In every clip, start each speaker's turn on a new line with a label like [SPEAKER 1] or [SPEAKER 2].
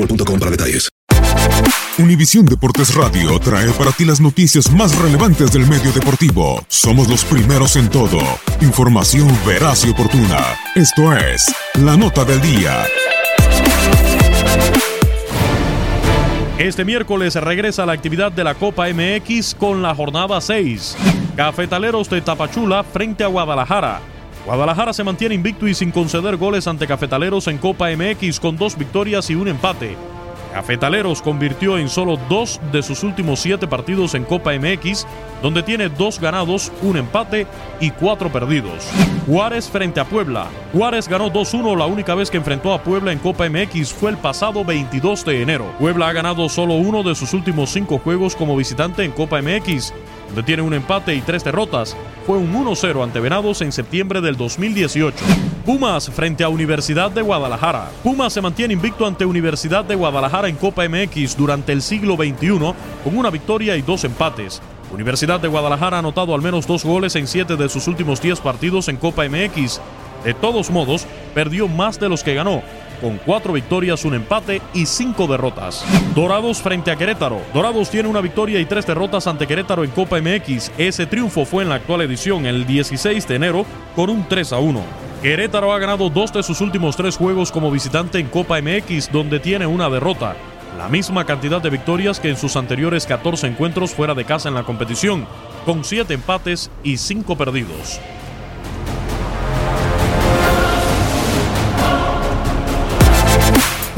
[SPEAKER 1] boostmobile.com para detalles.
[SPEAKER 2] Univisión Deportes Radio trae para ti las noticias más relevantes del medio deportivo. Somos los primeros en todo. Información veraz y oportuna. Esto es La Nota del Día.
[SPEAKER 3] Este miércoles regresa la actividad de la Copa MX con la jornada 6. Cafetaleros de Tapachula frente a Guadalajara. Guadalajara se mantiene invicto y sin conceder goles ante Cafetaleros en Copa MX con dos victorias y un empate. Cafetaleros convirtió en solo dos de sus últimos siete partidos en Copa MX, donde tiene dos ganados, un empate y cuatro perdidos. Juárez frente a Puebla. Juárez ganó 2-1 la única vez que enfrentó a Puebla en Copa MX fue el pasado 22 de enero. Puebla ha ganado solo uno de sus últimos cinco juegos como visitante en Copa MX, donde tiene un empate y tres derrotas. Fue un 1-0 ante Venados en septiembre del 2018. Pumas frente a Universidad de Guadalajara. Pumas se mantiene invicto ante Universidad de Guadalajara en Copa MX durante el siglo XXI con una victoria y dos empates. Universidad de Guadalajara ha anotado al menos dos goles en siete de sus últimos 10 partidos en Copa MX. De todos modos, perdió más de los que ganó, con cuatro victorias, un empate y cinco derrotas. Dorados frente a Querétaro. Dorados tiene una victoria y tres derrotas ante Querétaro en Copa MX. Ese triunfo fue en la actual edición el 16 de enero con un 3 a 1. Querétaro ha ganado dos de sus últimos tres juegos como visitante en Copa MX, donde tiene una derrota. La misma cantidad de victorias que en sus anteriores 14 encuentros fuera de casa en la competición, con 7 empates y 5 perdidos.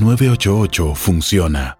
[SPEAKER 4] 988 funciona.